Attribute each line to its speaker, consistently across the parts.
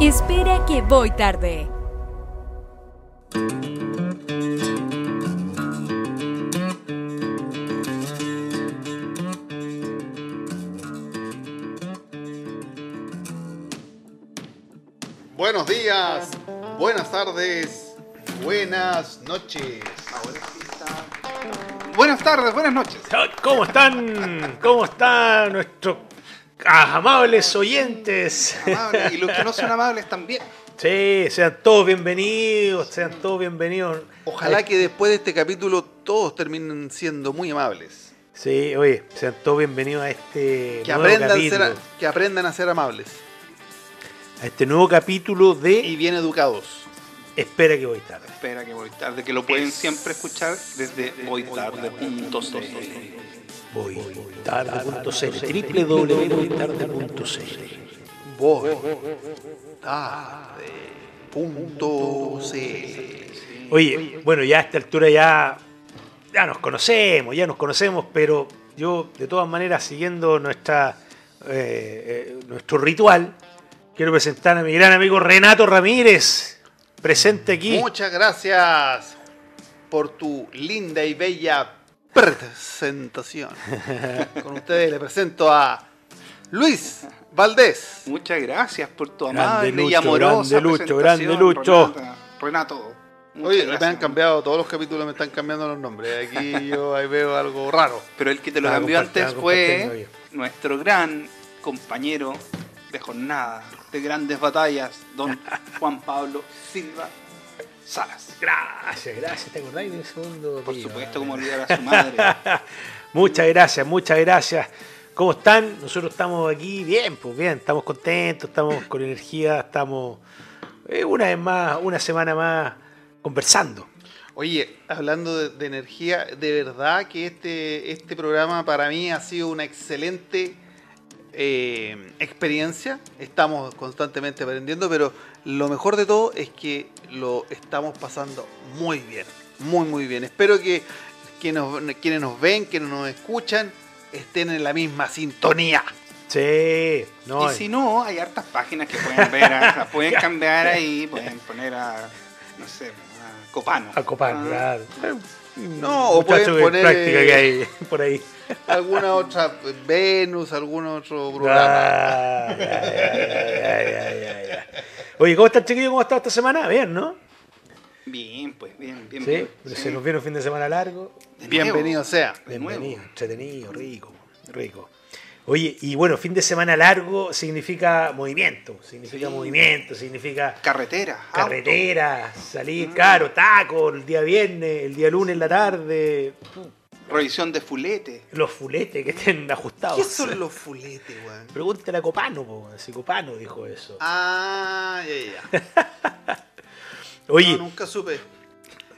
Speaker 1: Espera que voy tarde.
Speaker 2: Buenos días, buenas tardes, buenas noches.
Speaker 3: Buenas tardes, buenas noches.
Speaker 4: ¿Cómo están? ¿Cómo están nuestros amables oyentes?
Speaker 3: Amables, y los que no son amables también.
Speaker 4: Sí, sean todos bienvenidos, sean todos bienvenidos.
Speaker 2: Ojalá que después de este capítulo todos terminen siendo muy amables.
Speaker 4: Sí, oye, sean todos bienvenidos a este
Speaker 2: Que
Speaker 4: nuevo
Speaker 2: aprendan,
Speaker 4: capítulo.
Speaker 2: ser- que aprendan a ser amables
Speaker 4: A este nuevo capítulo de
Speaker 2: y bien educados.
Speaker 4: Espera que voy tarde.
Speaker 3: Espera que voy tarde, que lo pueden siempre escuchar desde.
Speaker 4: Voy www.voytarde.cl
Speaker 2: Voy. Tarde. Punto C.
Speaker 4: Oye, bueno, ya a esta altura ya, ya nos conocemos, ya nos conocemos, pero yo, de todas maneras, siguiendo nuestra, eh, eh, nuestro ritual, quiero presentar a mi gran amigo Renato Ramírez, presente aquí.
Speaker 2: Muchas gracias por tu linda y bella presentación. Con ustedes le presento a Luis Valdés.
Speaker 3: Muchas gracias por tu
Speaker 4: Grande
Speaker 3: amable y amorosa
Speaker 4: grande Lucho,
Speaker 3: presentación,
Speaker 4: grande Lucho.
Speaker 3: Renata. Renato. muchas
Speaker 2: Oye, me
Speaker 3: gracias.
Speaker 2: han cambiado, todos los capítulos me están cambiando los nombres. Aquí yo ahí veo algo raro.
Speaker 3: Pero el que te lo cambió antes fue nuestro gran compañero de jornada, de grandes batallas, don Juan Pablo Silva Salas.
Speaker 4: Gracias, gracias, ¿te acordáis de ese segundo?
Speaker 3: Por
Speaker 4: tío?
Speaker 3: supuesto, como olvidar a su madre.
Speaker 4: Muchas gracias, muchas gracias. ¿Cómo están? Nosotros estamos aquí bien, pues bien, estamos contentos, estamos con energía, estamos eh, una vez más, una semana más conversando.
Speaker 2: Oye, hablando de, de energía, de verdad que este, este programa para mí ha sido una excelente eh, experiencia. Estamos constantemente aprendiendo, pero lo mejor de todo es que lo estamos pasando muy bien, muy muy bien. Espero que, que nos- quienes nos ven, quienes nos escuchan, estén en la misma sintonía.
Speaker 4: Sí, no,
Speaker 3: y si no, hay hartas páginas que pueden ver, las pueden cambiar ahí, pueden poner a, no sé, a Copano.
Speaker 4: a copar,
Speaker 3: Ah,
Speaker 4: claro.
Speaker 2: No, o pueden
Speaker 4: de
Speaker 2: poner,
Speaker 4: práctica
Speaker 2: eh,
Speaker 4: que hay por ahí.
Speaker 2: Alguna otra Venus, algún otro programa.
Speaker 4: Ah, ya, ya, ya, ya, ya, ya. Oye, ¿cómo están chiquillos? ¿Cómo estado esta semana? Bien, ¿no?
Speaker 3: Bien, pues, bien, bien.
Speaker 4: Sí,
Speaker 3: bien.
Speaker 4: se nos viene un fin de semana largo.
Speaker 3: De
Speaker 2: Bienvenido sea.
Speaker 4: Bienvenido, entretenido, rico, rico. Oye, y bueno, fin de semana largo significa movimiento, significa
Speaker 3: Sí.
Speaker 4: movimiento, significa
Speaker 3: Carretera. auto.
Speaker 4: carretera, salir caro, taco, el día viernes, el día lunes en la tarde,
Speaker 3: Revisión de fulete.
Speaker 4: los fuletes que estén ajustados.
Speaker 2: ¿Qué son los fuletes, weón?
Speaker 4: Pregúntale a Copano, po, si Copano dijo eso.
Speaker 2: Ah, ya, ya.
Speaker 4: Oye,
Speaker 2: No, nunca supe.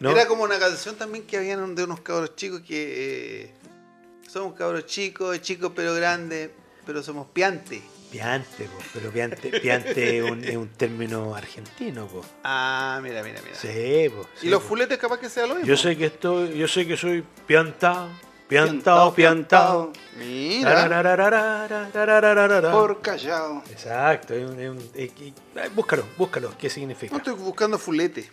Speaker 4: ¿no?
Speaker 2: Era como una canción también que habían de unos cabros chicos que eh, somos cabros chicos, chicos pero grandes, pero somos piantes.
Speaker 4: Piante, po, pero piante, piante es, un, término argentino, po.
Speaker 2: Ah, mira, mira, mira.
Speaker 4: Sí, po,
Speaker 2: y los fuletes capaz que sea lo mismo.
Speaker 4: Yo sé que estoy, yo sé que soy piantao, piantao, piantao.
Speaker 2: Mira.
Speaker 3: Por callado
Speaker 4: Exacto, es un, búscalo, búscalo, ¿qué significa?
Speaker 2: No estoy buscando fulete.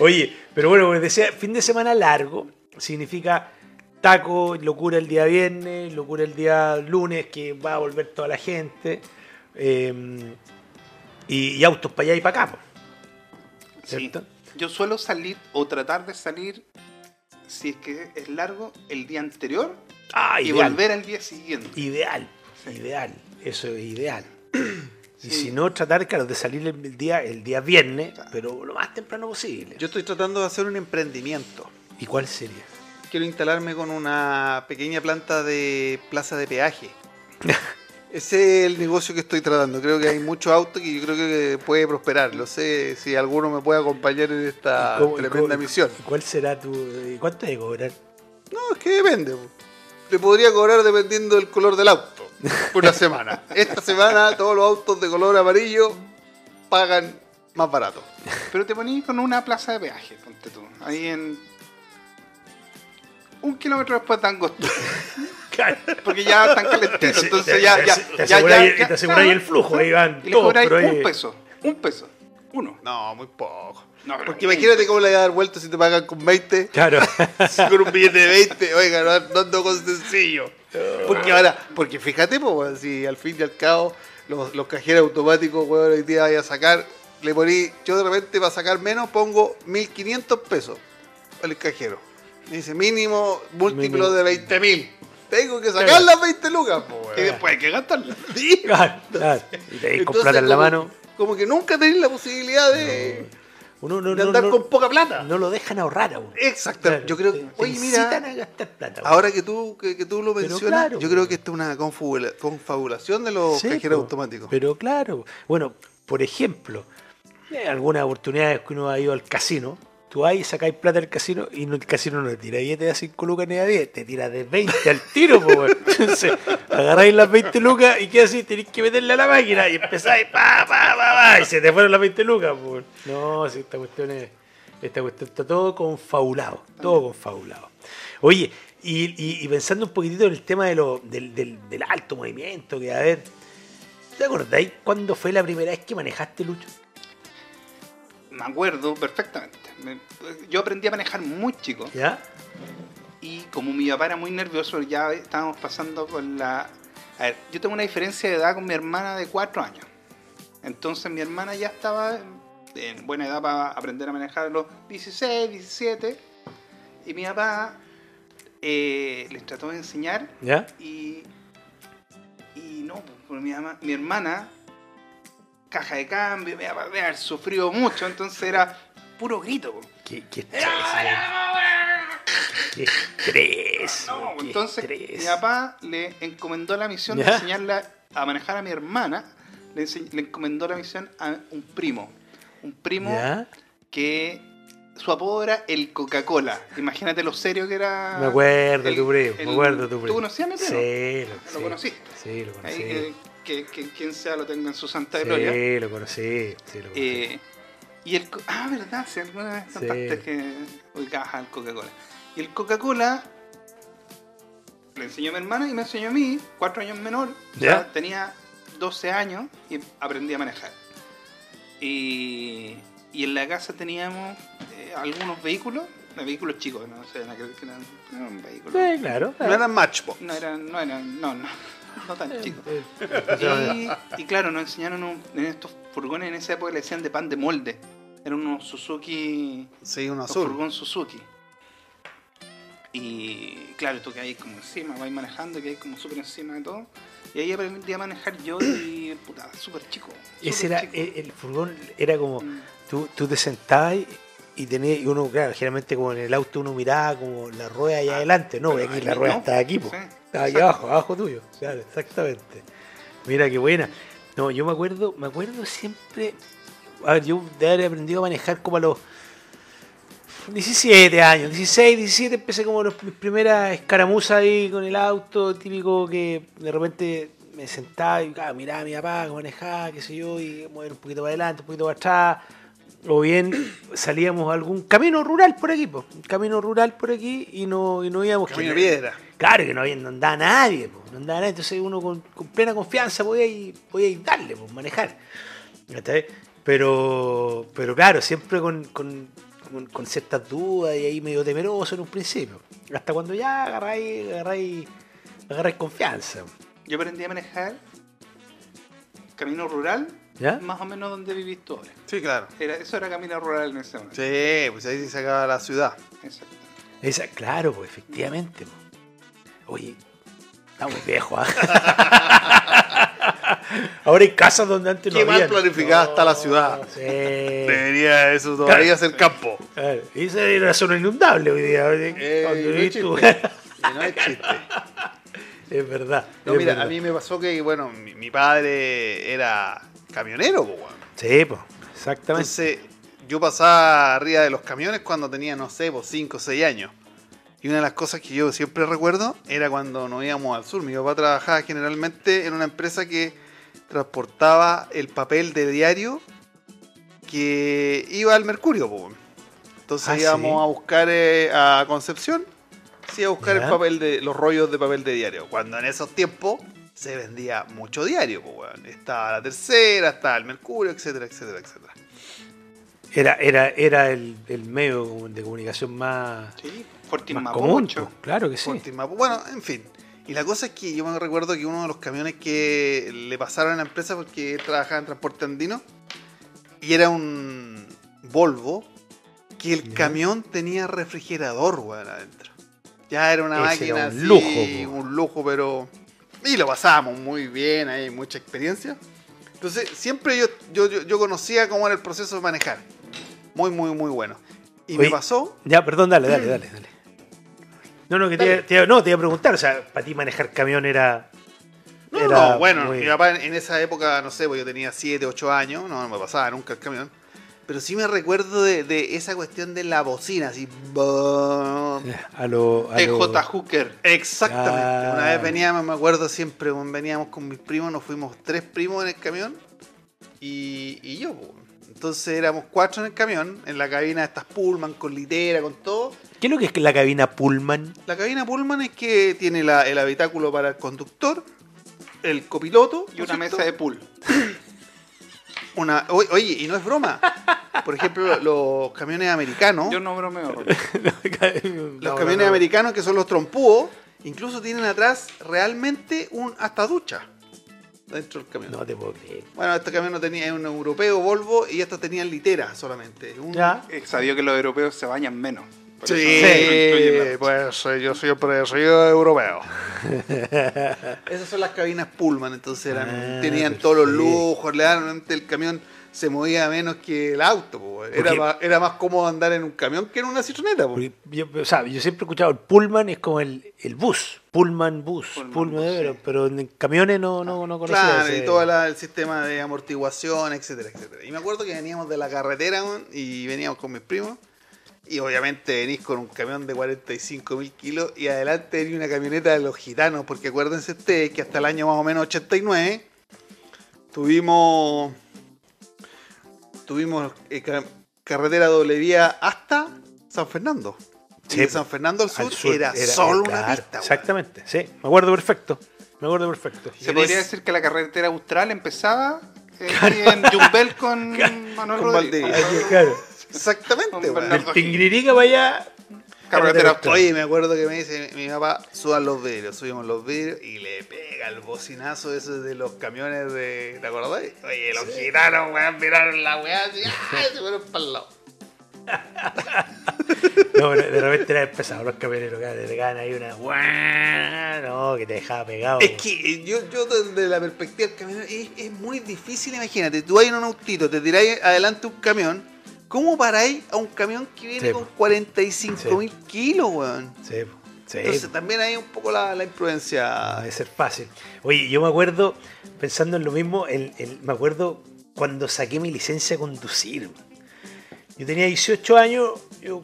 Speaker 4: Oye, pero bueno, como decía, fin de semana largo significa taco, locura el día viernes, locura el día lunes, que va a volver toda la gente, eh, y, y autos para allá y para acá,
Speaker 3: Sí.
Speaker 4: ¿cierto?
Speaker 3: Yo suelo salir o tratar de salir, si es que es largo, el día anterior
Speaker 4: Ah,
Speaker 3: y
Speaker 4: ideal,
Speaker 3: volver al día siguiente.
Speaker 4: ideal,
Speaker 3: Sí.
Speaker 4: ideal, eso es ideal. Y si no, tratar, claro, de salir el día, el día viernes, pero lo más temprano posible.
Speaker 2: Yo estoy tratando de hacer un emprendimiento.
Speaker 4: ¿Y cuál sería?
Speaker 2: Quiero instalarme con una pequeña planta de plaza de peaje. Ese es el negocio que estoy tratando. Creo que hay muchos autos que yo creo que puede prosperar. No sé si alguno me puede acompañar en esta
Speaker 4: ¿Cómo-
Speaker 2: tremenda
Speaker 4: cómo-
Speaker 2: misión.
Speaker 4: ¿Cuál será tu... ¿Cuánto hay que cobrar?
Speaker 2: No, es que depende. Te podría cobrar dependiendo del color del auto. Por una semana. Esta semana todos los autos de color amarillo pagan más barato.
Speaker 3: Pero te ponís con una plaza de peaje, ponte tú. Ahí en. Un kilómetro después de Angostura. porque ya están calentitos. Entonces ya, ya,
Speaker 4: te
Speaker 3: ya, ya, ya-
Speaker 4: te aseguráis
Speaker 3: claro.
Speaker 4: el flujo, ahí van
Speaker 3: Y le
Speaker 4: todos, pero ahí-
Speaker 3: un peso. Un peso. Uno.
Speaker 2: No, muy poco.
Speaker 3: No,
Speaker 2: Porque imagínate cómo le voy a dar vuelta si te pagan con 20.
Speaker 4: Claro.
Speaker 2: Si con un billete de 20, oiga, no, no ando con sencillo. Porque ahora, porque fíjate, pues, si al fin y al cabo los, los cajeros automáticos, weón, hoy día vaya a sacar, le poní, yo de repente para sacar menos pongo 1500 pesos al cajero. Dice mínimo múltiplo
Speaker 4: Mínimo.
Speaker 2: de 20 mil. Tengo que sacar las 20 lucas,
Speaker 3: Y después hay que gastarla.
Speaker 2: Sí.
Speaker 4: Claro, claro. Y te con
Speaker 2: Entonces,
Speaker 4: plata en la
Speaker 2: como-
Speaker 4: mano.
Speaker 2: Como que nunca tenés la posibilidad de,
Speaker 4: Uno no,
Speaker 2: de
Speaker 4: no-
Speaker 2: andar
Speaker 4: no-
Speaker 2: con poca plata.
Speaker 4: no lo dejan ahorrar a uno.
Speaker 2: Exacto.
Speaker 4: Claro,
Speaker 2: Yo creo que, oye, mira,
Speaker 4: a gastar plata.
Speaker 2: ahora que tú, que, que tú lo mencionas,
Speaker 4: claro,
Speaker 2: yo creo que esto es una confabula- confabulación de los
Speaker 4: Sí,
Speaker 2: cajeros automáticos.
Speaker 4: Pero claro, bueno, por ejemplo, eh, algunas oportunidades que uno ha ido al casino, tú y sacáis plata del casino y el casino no te tira billete de 5 lucas ni de 10, te tira de 20 al tiro, po. Entonces, agarráis las 20 lucas y qué así, tenéis que meterle a la máquina y empezáis, pa, pa, pa, pa, y se te fueron las 20 lucas, po. No, si esta cuestión es, esta cuestión está todo confabulado, todo confabulado. Oye, y, pensando un poquitito en el tema de lo, del, del- del alto movimiento que a ver, ¿te acordáis cuándo fue la primera vez que manejaste, Lucho?
Speaker 3: Me acuerdo perfectamente. Me- yo aprendí a manejar muy chico.
Speaker 4: ¿Ya?
Speaker 3: Y como mi papá era muy nervioso, ya estábamos pasando con la... A ver, yo tengo una diferencia de edad con mi hermana de 4 años. Entonces mi hermana ya estaba en buena edad para aprender a manejar a los 16, 17. Y mi papá eh, les trató de enseñar
Speaker 4: ¿Ya?
Speaker 3: y, y no, porque mi, ama- mi hermana, caja de cambio, papá debe haber sufrido mucho, entonces era puro grito. po.
Speaker 4: ¿Qué, qué estrés? ¿Qué estrés?
Speaker 3: No,
Speaker 4: qué
Speaker 3: entonces
Speaker 4: estrés.
Speaker 3: mi papá le encomendó la misión de
Speaker 4: ¿Ya?
Speaker 3: enseñarle a manejar a mi hermana, le, encomendó la misión a un primo. Un primo
Speaker 4: ¿Ya?
Speaker 3: que su apodo era el Coca-Cola. Imagínate lo serio que era.
Speaker 4: Me acuerdo
Speaker 3: el-
Speaker 4: tu primo,
Speaker 3: el-
Speaker 4: me acuerdo tu primo.
Speaker 3: ¿Tú conocías a mi primo?
Speaker 4: Sí,
Speaker 3: ¿Lo
Speaker 4: sí,
Speaker 3: conociste?
Speaker 4: Sí, lo conocí.
Speaker 3: Ahí, eh, que, que quien sea lo tenga en su santa
Speaker 4: sí,
Speaker 3: gloria.
Speaker 4: lo conocí. Sí, lo conocí.
Speaker 3: Eh, y el. Ah, ¿verdad? Si alguna vez contaste
Speaker 4: Sí.
Speaker 3: que ubicabas al Coca-Cola. Y el Coca-Cola le enseñó a mi hermana y me enseñó a mí, cuatro años menor. O sea,
Speaker 4: ¿Ya?
Speaker 3: tenía 12 años y aprendí a manejar. Y, y en la casa teníamos eh, algunos vehículos, eh, vehículos chicos, no sé, eran, no eran vehículos.
Speaker 4: Sí, claro.
Speaker 2: No eran Matchbox.
Speaker 3: No eran, no eran, no, no, no tan chicos.
Speaker 4: Eh,
Speaker 3: Y, y claro, nos enseñaron un- en estos furgones en esa época le decían de pan de molde. Eran unos Suzuki.
Speaker 2: Sí, un
Speaker 3: Un
Speaker 2: azul.
Speaker 3: furgón Suzuki. Y claro, tú que hay como encima, vais manejando, que hay como súper encima de todo. Y ahí aprendí a manejar yo y puta, súper chico.
Speaker 4: Ese era,
Speaker 3: chico.
Speaker 4: el, el furgón era como,
Speaker 3: Mm.
Speaker 4: tú, tú te sentabas y- y tenías, y uno, claro, generalmente como en el auto uno miraba como la rueda allá adelante, no,
Speaker 3: pero
Speaker 4: aquí
Speaker 3: ahí
Speaker 4: la rueda
Speaker 3: no,
Speaker 4: está aquí, po.
Speaker 3: sí,
Speaker 4: estaba aquí
Speaker 3: exacto.
Speaker 4: abajo, abajo tuyo, claro, exactamente. Mira qué buena. No, yo me acuerdo, me acuerdo siempre, a ver, yo de haber aprendido a manejar como a los 17 años, 16, 17 empecé como los, mis primeras escaramuzas ahí con el auto, típico que de repente me sentaba y ah, miraba a mi papá que manejaba, qué sé yo, y mover un poquito para adelante, un poquito para atrás. O bien salíamos a algún camino rural por aquí, po, un camino rural por aquí y no, y no íbamos
Speaker 2: Camino
Speaker 4: que-
Speaker 2: piedra.
Speaker 4: Claro que no, había- no andaba nadie, po, no andaba nadie, entonces uno con, con plena confianza podía ir, podía ir darle, po, manejar. Pero, pero claro, siempre con, con, con- con ciertas dudas y ahí medio temeroso en un principio. Hasta cuando ya agarráis, agarráis, agarráis confianza.
Speaker 3: Yo aprendí a manejar camino rural,
Speaker 4: ¿Ya?
Speaker 3: más o menos donde vivís tú ahora.
Speaker 2: Sí, claro.
Speaker 3: Era, eso era camino rural en ese momento.
Speaker 2: Sí, pues ahí se acaba la ciudad.
Speaker 3: Exacto.
Speaker 4: Esa, claro, pues efectivamente. Oye, estamos viejos, ¿ah? Ahora hay casas donde antes
Speaker 2: Qué
Speaker 4: no
Speaker 2: mal
Speaker 4: había.
Speaker 2: planificada está la ciudad.
Speaker 4: Sí.
Speaker 2: Debería eso todavía ser campo.
Speaker 4: Claro, y esa era una zona inundable hoy día.
Speaker 2: Eh,
Speaker 4: Donde
Speaker 2: no es
Speaker 4: vivís tú.
Speaker 2: chiste. Y no es chiste.
Speaker 4: es verdad.
Speaker 2: No,
Speaker 4: es
Speaker 2: mira,
Speaker 4: verdad.
Speaker 2: a mí me pasó que, bueno, mi, mi padre era camionero, po, weón.
Speaker 4: Sí, pues, exactamente.
Speaker 2: Entonces, yo pasaba arriba de los camiones cuando tenía, no sé, 5 o 6 años. Y una de las cosas que yo siempre recuerdo era cuando nos íbamos al sur. Mi papá trabajaba generalmente en una empresa que transportaba el papel de diario que iba al Mercurio. po. Entonces
Speaker 4: Ah,
Speaker 2: íbamos
Speaker 4: ¿sí?
Speaker 2: a buscar eh, a Concepción iba a buscar
Speaker 4: Ya.
Speaker 2: el papel de los rollos de papel de diario. Cuando en esos tiempos se vendía mucho diario, pues, weón. Estaba la tercera, estaba el Mercurio, etcétera, etcétera, etcétera.
Speaker 4: Era, era, era el, el medio de comunicación más,
Speaker 3: Sí,
Speaker 4: más común.
Speaker 3: Mapocho.
Speaker 4: pues, Claro que sí.
Speaker 2: Mapo- Bueno, en fin. Y la cosa es que yo me recuerdo que uno de los camiones que le pasaron a la empresa porque él trabajaba en transporte andino y era un Volvo que el camión tenía refrigerador, weón, adentro. Ya era una
Speaker 4: Ese
Speaker 2: máquina
Speaker 4: era un lujo,
Speaker 2: un lujo, pero... Y lo pasábamos muy bien, hay mucha experiencia. Entonces, siempre yo, yo, yo, yo conocía cómo era el proceso de manejar. Muy, muy, muy bueno. Y me
Speaker 4: Oye,
Speaker 2: pasó
Speaker 4: Ya, perdón, dale, dale, dale, dale. No, no, que te, te no, te iba a preguntar, o sea, para ti manejar camión era...
Speaker 2: No,
Speaker 4: era
Speaker 2: no, bueno,
Speaker 4: muy-
Speaker 2: mi papá en, en esa época, no sé, pues yo tenía 7, 8 años, no, no me pasaba nunca el camión. Pero sí me recuerdo de, de esa cuestión de la bocina, así.
Speaker 4: A lo... A
Speaker 3: TJ Hooker.
Speaker 2: Exactamente.
Speaker 4: Ah.
Speaker 2: Una vez veníamos, me acuerdo siempre, veníamos con mis primos, nos fuimos tres primos en el camión y, y yo. Entonces éramos cuatro en el camión, en la cabina de estas Pullman, con litera, con todo.
Speaker 4: ¿Qué es lo que es la cabina Pullman?
Speaker 2: La cabina Pullman es que tiene la- el habitáculo para el conductor, el copiloto
Speaker 3: Y
Speaker 2: ¿no
Speaker 3: una
Speaker 2: cierto?
Speaker 3: mesa de pool.
Speaker 2: Una, oye, y no es broma. Por ejemplo, los camiones americanos,
Speaker 3: Yo no bromeo.
Speaker 2: Los camiones americanos que son los trompúos, incluso tienen atrás realmente un hasta ducha dentro del camión.
Speaker 4: No te puedo creer.
Speaker 2: Bueno, este camión no tenía es un europeo Volvo y estos tenían litera solamente. Un-
Speaker 4: Ya.
Speaker 3: Sabía que los europeos se bañan menos.
Speaker 2: Sí, pues yo siempre soy europeo. Esas son las cabinas Pullman, entonces eran,
Speaker 4: Ah,
Speaker 2: tenían todos los
Speaker 4: perfecto.
Speaker 2: lujos, realmente el camión se movía menos que el auto. Era, más, era más cómodo andar en un camión que en una citroneta.
Speaker 4: yo, o sea, yo siempre he escuchado el Pullman es como el, el bus, Pullman bus,
Speaker 3: Pullman
Speaker 4: Pullman,
Speaker 3: bus,
Speaker 4: pero,
Speaker 3: sí.
Speaker 4: pero en camiones no, no, no conocía
Speaker 2: Claro,
Speaker 4: ese-
Speaker 2: y todo la- el sistema de amortiguación, etcétera, etcétera. Y me acuerdo que veníamos de la carretera y veníamos con mis primos. Y obviamente venís con un camión de 45 mil kilos y adelante venía una camioneta de los gitanos, porque acuérdense ustedes que hasta el año más o menos 89 tuvimos tuvimos eh, ca- carretera doble vía hasta San Fernando. Y
Speaker 4: Sí,
Speaker 2: de San Fernando al sur,
Speaker 4: al sur
Speaker 2: era, solo una pista.
Speaker 4: Exactamente, sí, me acuerdo perfecto. Me acuerdo perfecto.
Speaker 3: Se podría decir que la carretera austral empezaba eh, en Jumbel con Manuel
Speaker 2: Con
Speaker 3: Rodríguez.
Speaker 2: Valdivia.
Speaker 4: Ahí, claro.
Speaker 2: Exactamente, weón.
Speaker 4: Del Tingririca para allá.
Speaker 3: Carretera.
Speaker 2: Oye, me acuerdo que me dice mi, mi papá, suban los vidrios, subimos los vidrios y le pega el bocinazo ese de los camiones de. ¿Te acordás? Oye, los gitanos, weón, miraron la weá así, ¡ay! se fueron para el lado.
Speaker 4: No, pero de repente era pesado los camioneros, que te pegaban ahí una. ¡guau! No, que te dejaba pegado.
Speaker 2: Es que eh, yo, yo desde la perspectiva del camionero, es, es muy difícil, imagínate, tú vas en un autito, te tiráis adelante un camión, ¿cómo paráis a un camión que viene
Speaker 4: Sí,
Speaker 2: con
Speaker 4: po.
Speaker 2: 45 mil kilos, weón?
Speaker 4: Sí, sí,
Speaker 2: Entonces también hay un poco la, la
Speaker 4: Ah,
Speaker 2: imprudencia.
Speaker 4: debe ser fácil. Oye, yo me acuerdo, pensando en lo mismo, el, el- me acuerdo cuando saqué mi licencia de conducir. Yo tenía 18 años, yo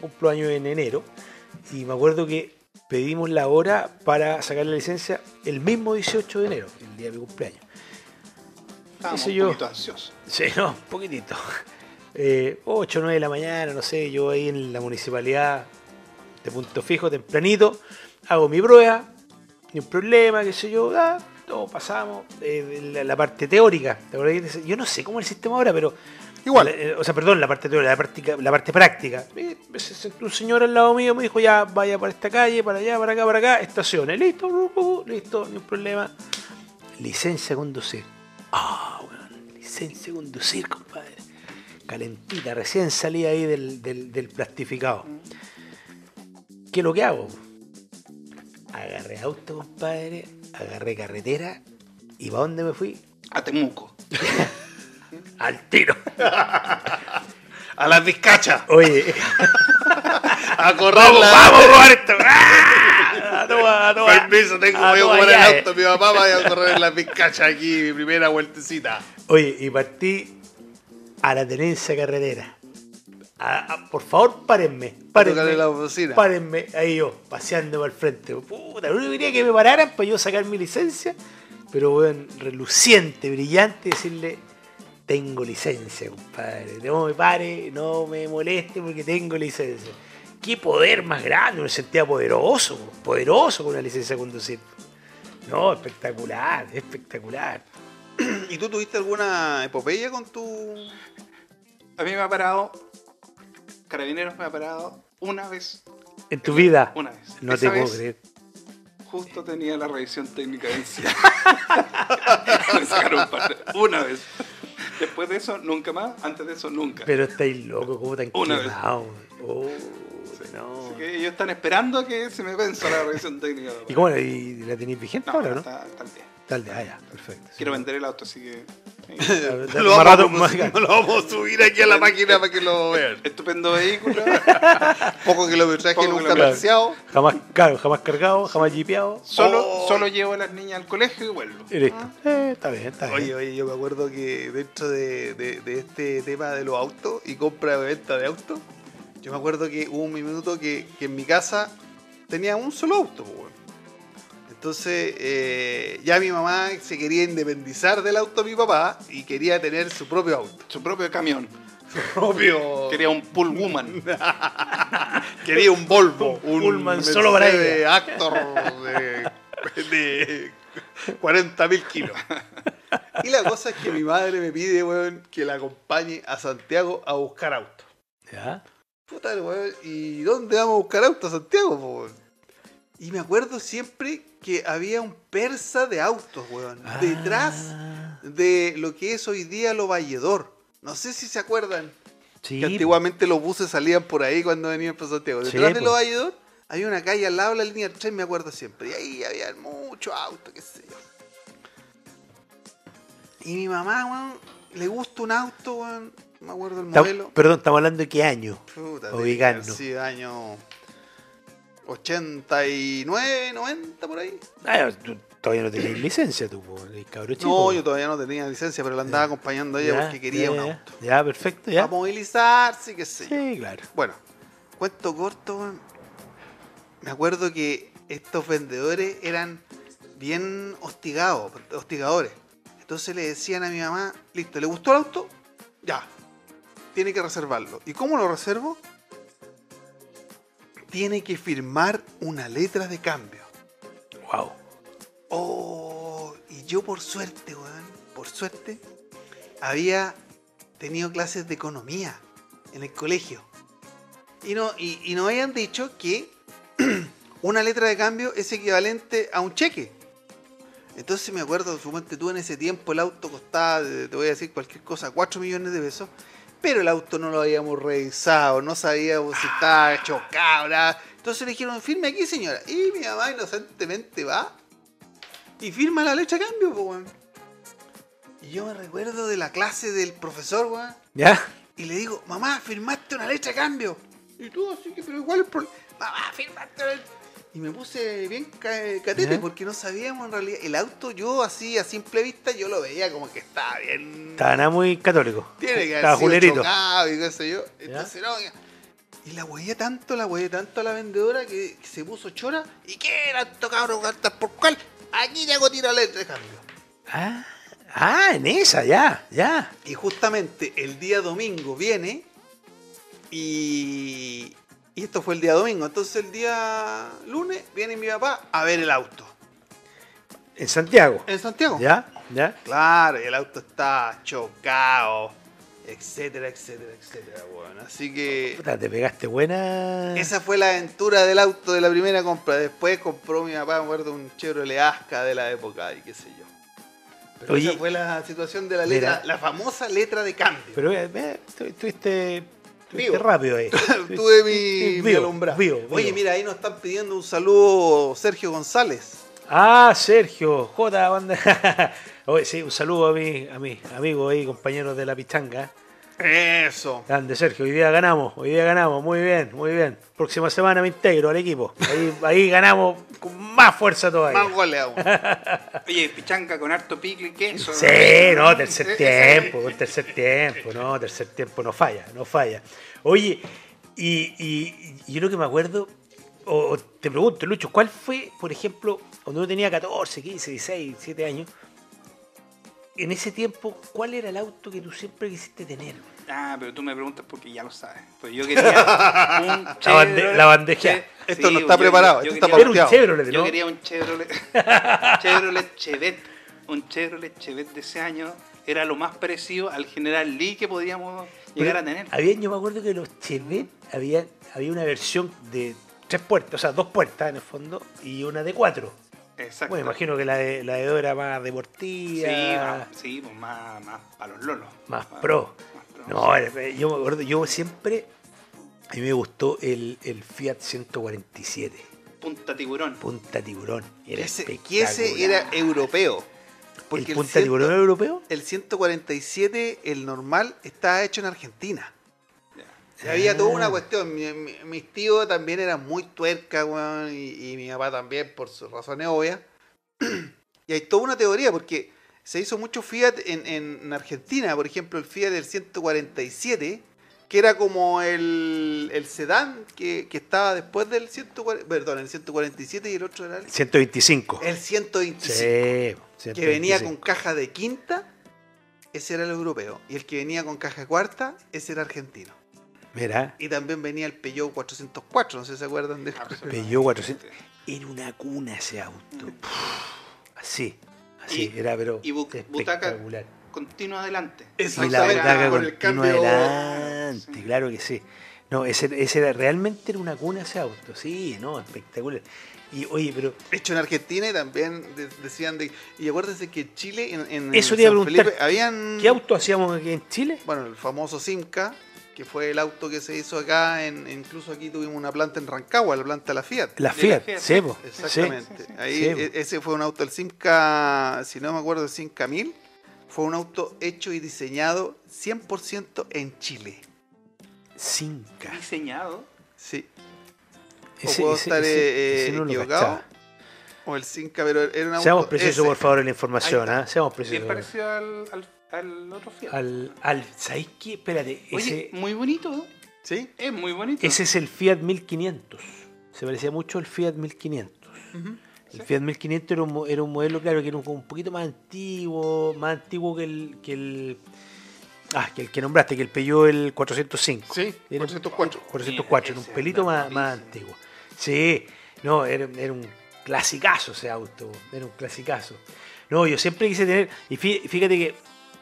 Speaker 4: cumplo años en enero, y me acuerdo que pedimos la hora para sacar la licencia el mismo 18 de enero, el día de mi cumpleaños.
Speaker 3: Estábamos
Speaker 4: Eso
Speaker 3: un
Speaker 4: yo.
Speaker 3: poquito ansiosos.
Speaker 4: Sí, no, un poquitito. Eh, 8 o 9 de la mañana, no sé, yo ahí en la municipalidad de Punto Fijo, tempranito, hago mi prueba, ni un problema, qué sé yo, ah, todo pasamos, eh, la, la parte teórica, yo no sé cómo es el sistema ahora, pero...
Speaker 2: Igual.
Speaker 4: eh, o sea, perdón, la parte teórica, la, práctica, la parte práctica. Sentó un señor al lado mío, me dijo, ya, vaya para esta calle, para allá, para acá, para acá, estaciones, listo, listo, ni un problema. Licencia a conducir. Ah, weón, licencia a conducir, compadre. Calentita, recién salí ahí del, del, del plastificado. ¿Qué es lo que hago? Agarré auto, compadre, agarré carretera y ¿para dónde me fui?
Speaker 3: A Temuco.
Speaker 4: Al tiro.
Speaker 2: A las vizcachas,
Speaker 4: Oye,
Speaker 2: a correr
Speaker 4: vamos, vamos, Roberto. ¡Ah! Toma, toma.
Speaker 2: Permiso, tengo
Speaker 4: Ah,
Speaker 2: voy a
Speaker 4: toma,
Speaker 2: ocupar
Speaker 4: ya,
Speaker 2: el
Speaker 4: eh.
Speaker 2: auto, mi papá vaya a correr en las vizcachas aquí, mi primera vueltecita.
Speaker 4: Oye, y partí a la tenencia carretera. A- a- por favor, párenme. Párenme.
Speaker 2: la bocina.
Speaker 4: Párenme, ahí yo, paseando para el frente. Puta, lo único que quería que me pararan para yo sacar mi licencia, pero weón, reluciente, brillante, decirle, tengo licencia, compadre. No me pare, no me moleste porque tengo licencia. qué poder más grande, se sentía poderoso, poderoso con una licencia de conducir. No, espectacular, espectacular.
Speaker 2: ¿Y tú tuviste alguna epopeya con tu...?
Speaker 3: A mí me ha parado, Carabineros me ha parado una vez,
Speaker 4: En tu vida.
Speaker 3: una vez.
Speaker 4: No
Speaker 3: Esa
Speaker 4: te puedo
Speaker 3: vez,
Speaker 4: creer.
Speaker 3: Justo tenía la revisión técnica vencida. me sacaron parte. Una vez. Después de eso, nunca más. Antes de eso, nunca.
Speaker 4: Pero estáis loco, ¿cómo tan
Speaker 3: Una vez.
Speaker 4: Oh, no.
Speaker 3: Así que ellos están esperando que se me venza la revisión técnica.
Speaker 4: ¿Y cómo la, y la tenéis vigente
Speaker 3: No,
Speaker 4: ahora, no?
Speaker 3: está, está al
Speaker 4: de, ah, ya, perfecto.
Speaker 3: Quiero vender el auto, así que.
Speaker 4: Dale,
Speaker 2: Lo vamos,
Speaker 4: rato, más-
Speaker 2: lo vamos a subir aquí a la máquina para que lo vean.
Speaker 3: Estupendo vehículo.
Speaker 2: Poco kilometraje, nunca apreciado.
Speaker 4: Jamás caro, jamás cargado, jamás jipeado.
Speaker 3: Solo,
Speaker 2: Oh.
Speaker 3: solo llevo a las niñas al colegio y vuelvo.
Speaker 4: Y listo. Eh, está bien, está bien.
Speaker 2: Oye, oye, yo me acuerdo que dentro de, de- de este tema de los autos y compra y venta de autos, yo me acuerdo que hubo un minuto que, que en mi casa tenía un solo auto, pues, weón. Entonces, eh, ya mi mamá se quería independizar del auto de mi papá y quería tener su propio auto.
Speaker 3: Su propio camión.
Speaker 2: Su propio.
Speaker 3: Quería un pull woman.
Speaker 2: Quería un Volvo,
Speaker 4: Un
Speaker 2: un
Speaker 4: Pullman solo para ella.
Speaker 2: Actor de, de 40 mil kilos. Y la cosa es que mi madre me pide, weón, que la acompañe a Santiago a buscar auto.
Speaker 4: ¿Ya?
Speaker 2: Puta, weón, ¿y dónde vamos a buscar auto a Santiago, weón? Y me acuerdo siempre que había un persa de autos, weón, detrás
Speaker 4: Ah,
Speaker 2: de lo que es hoy día lo Valledor. No sé si se acuerdan
Speaker 4: Sí,
Speaker 2: que antiguamente los buses salían por ahí cuando venían para Santiago.
Speaker 4: Sí,
Speaker 2: Detrás de los Valledor había una calle al lado de la línea 3, me acuerdo siempre. Y ahí había muchos autos, qué sé yo. Y mi mamá, weón, le gusta un auto, weón. No me acuerdo el modelo.
Speaker 4: Perdón, estamos hablando de qué año.
Speaker 2: Puta, Sí, año 89, 90 por ahí.
Speaker 4: Ah, tú todavía no tenías licencia, tú, cabro chico.
Speaker 2: No, yo todavía no tenía licencia, pero la andaba acompañando a ella
Speaker 4: Ya,
Speaker 2: porque quería
Speaker 4: ya,
Speaker 2: un auto.
Speaker 4: Ya, perfecto, ya.
Speaker 2: A movilizarse, qué sé yo.
Speaker 4: Sí, claro.
Speaker 2: Bueno, cuento corto, me acuerdo que estos vendedores eran bien hostigados, hostigadores. Entonces le decían a mi mamá, listo, ¿le gustó el auto? Ya, tiene que reservarlo. ¿Y cómo lo reservo? Tiene que firmar una letra de cambio.
Speaker 4: Wow.
Speaker 2: Oh, y yo por suerte, weón, por suerte, había tenido clases de economía en el colegio. Y, no, y, y nos habían dicho que una letra de cambio es equivalente a un cheque. Entonces me acuerdo, suponte tú en ese tiempo el auto costaba, te voy a decir cualquier cosa, 4 millones de pesos. Pero el auto no lo habíamos revisado, no sabíamos si estaba chocado, nada. Entonces le dijeron, firme aquí señora. Y mi mamá inocentemente va y firma la letra de cambio, weón. Y yo me recuerdo de la clase del profesor, weón.
Speaker 4: ¿Ya?
Speaker 2: Y le digo, mamá, firmaste una letra de cambio. Y tú así que, pero igual el problema. Mamá, firmaste una letra. Y me puse bien ca- catete
Speaker 4: ¿Ya?
Speaker 2: porque no sabíamos en realidad. El auto, yo así a simple vista, yo lo veía como que estaba bien.
Speaker 4: Estaba nada muy católico.
Speaker 2: Tiene que
Speaker 4: Estaba
Speaker 2: haber sido chocado y qué sé yo. Entonces, no, ya. Y la hueía tanto, la hueía tanto a la vendedora que, que se puso chora. ¿Y qué era esto, cabrón? ¿Cartas por cuál? Aquí te hago tirar de cambio.
Speaker 4: Ah, ah, en esa, ya, ya.
Speaker 2: Y justamente el día domingo viene y, y esto fue el día domingo. Entonces el día lunes viene mi papá a ver el auto.
Speaker 4: En Santiago.
Speaker 2: En Santiago.
Speaker 4: ¿Ya? ¿Ya?
Speaker 2: Claro, y el auto está chocado, etcétera, etcétera, etcétera, bueno. Así que
Speaker 4: Puta, te pegaste buena.
Speaker 2: esa fue la aventura del auto de la primera compra. Después compró mi papá, me acuerdo, un Chevrolet Asca de la época y qué sé yo. Pero
Speaker 4: Oye,
Speaker 2: esa fue la situación de la letra,
Speaker 4: mira.
Speaker 2: la famosa letra de cambio.
Speaker 4: Pero eh, eh,
Speaker 2: Vivo.
Speaker 4: rápido ahí.
Speaker 2: Tuve mi, mi alumbrado.
Speaker 4: vivo.
Speaker 2: Oye, mira, ahí nos están pidiendo un saludo Sergio González.
Speaker 4: Ah, Sergio, J. Banda. Oye, sí, un saludo a mi, a mi amigo ahí, compañeros de la pichanga.
Speaker 2: Eso.
Speaker 4: Grande, Sergio, hoy día ganamos, hoy día ganamos, muy bien, muy bien. Próxima semana me integro al equipo. Ahí, ahí ganamos con más fuerza todavía.
Speaker 2: Más goles aún.
Speaker 3: Oye, pichanca con harto picle y queso.
Speaker 4: Sí, no, tercer tiempo, con tercer tiempo, no, tercer tiempo no falla, no falla. Oye, y, y- y yo lo que me acuerdo, o, o te pregunto, Lucho, ¿cuál fue, por ejemplo, cuando uno tenía 14, 15, 16, 17 años, en ese tiempo, cuál era el auto que tú siempre quisiste tener?
Speaker 3: Ah, pero tú me preguntas porque ya lo sabes. Pues yo quería un Chevrolet-
Speaker 4: la bandeja.
Speaker 3: Che-
Speaker 2: Esto no está
Speaker 3: yo-
Speaker 2: preparado,
Speaker 3: yo
Speaker 2: esto está
Speaker 3: quería-
Speaker 4: Era un. Chevrolet,
Speaker 3: Yo
Speaker 4: ¿no?
Speaker 3: quería un Chevrolet, Chevrolet Chevet. Un Chevrolet Chevet de ese año era lo más parecido al General Lee que podíamos llegar a tener.
Speaker 4: Había, yo me acuerdo que los Chevette había, había una versión de tres puertas, o sea, dos puertas en el fondo y una de cuatro.
Speaker 3: Exacto.
Speaker 4: Bueno, imagino que la de, la de dos era más
Speaker 3: Sí,
Speaker 4: deportiva,
Speaker 3: más, sí, pues más, más para los lolos.
Speaker 4: más pro.
Speaker 3: más pro,
Speaker 4: No, era- yo me acuerdo, yo siempre, a mí me gustó el, el Fiat 147,
Speaker 3: Punta tiburón.
Speaker 4: punta tiburón. Era
Speaker 2: Ese- que ese era europeo. Porque
Speaker 4: ¿El
Speaker 2: el,
Speaker 4: punta tiburón europeo?
Speaker 2: el 147, el normal, está hecho en Argentina. Había toda una
Speaker 4: Ah.
Speaker 2: cuestión. Mi- mi- mis tíos también eran muy tuercas, weón, y, y mi papá también, por sus razones obvias. y hay toda una teoría, porque se hizo mucho Fiat en, en Argentina. Por ejemplo, el Fiat del 147, que era como el, el sedán que, que estaba después del 140, perdón, el 147 y el otro era el,
Speaker 4: 125.
Speaker 2: el 125
Speaker 4: Sí,
Speaker 2: que venía con
Speaker 4: 125.
Speaker 2: caja de quinta, ese era el europeo. Y el que venía con caja de cuarta, ese era argentino.
Speaker 4: Mira,
Speaker 2: Y también venía el Peugeot 404, no sé si se acuerdan de
Speaker 4: Peugeot 400. Era una cuna ese auto. Así, así,
Speaker 3: Y-
Speaker 4: era pero
Speaker 3: y bu- butaca-
Speaker 4: espectacular.
Speaker 3: Continuo adelante.
Speaker 4: Y la
Speaker 2: Exactamente,
Speaker 4: butaca
Speaker 2: con el
Speaker 4: continua
Speaker 2: cambio-
Speaker 4: adelante,
Speaker 3: Sí.
Speaker 4: claro que sí. No, ese, ese era, realmente era una cuna ese auto, sí, no, espectacular. Y oye, pero
Speaker 2: Hecho en Argentina y también de- decían de... Y acuérdense que en Chile, en, en
Speaker 4: Eso te iba a preguntar,
Speaker 2: Felipe, habían...
Speaker 4: ¿qué auto hacíamos aquí en Chile?
Speaker 2: Bueno, el famoso Simca, que fue el auto que se hizo acá, en, incluso aquí tuvimos una planta en Rancagua, la planta de la Fiat.
Speaker 4: La Fiat, po,
Speaker 2: Exactamente.
Speaker 3: Sí, sí, sí.
Speaker 2: Ahí e- ese fue un auto, el Simca, si no me acuerdo, el Simca 1000, fue un auto hecho y diseñado 100% en Chile.
Speaker 4: sí. Cinca.
Speaker 3: Diseñado.
Speaker 2: Sí.
Speaker 4: Ese,
Speaker 2: puedo
Speaker 4: ese-
Speaker 2: estar,
Speaker 4: ese-
Speaker 2: eh,
Speaker 4: ese no
Speaker 2: equivocado. O el Simca, pero era un auto.
Speaker 4: Seamos precisos, por favor, en la información, ¿ah? Seamos
Speaker 3: Bien
Speaker 4: precisos.
Speaker 3: parecido al, al, al otro Fiat.
Speaker 4: Al, al, ¿sabéis qué? Espérate,
Speaker 3: Oye,
Speaker 4: ese,
Speaker 3: muy bonito.
Speaker 2: ¿Sí?
Speaker 3: Es muy bonito.
Speaker 4: ese es el Fiat 1500. Se parecía mucho al Fiat 1500.
Speaker 2: Ujú.
Speaker 4: El Fiat 1500 era un, era un modelo, claro, que era un, un poquito más antiguo, más antiguo que el, que el, ah, que el que nombraste, que el Peugeot el 405.
Speaker 2: Sí,
Speaker 4: Era un-
Speaker 2: 404.
Speaker 4: 404, era un pelito más, más antiguo. Sí, no, era, era un clasicazo ese auto, era un clasicazo. No, yo siempre quise tener, y fí- fíjate que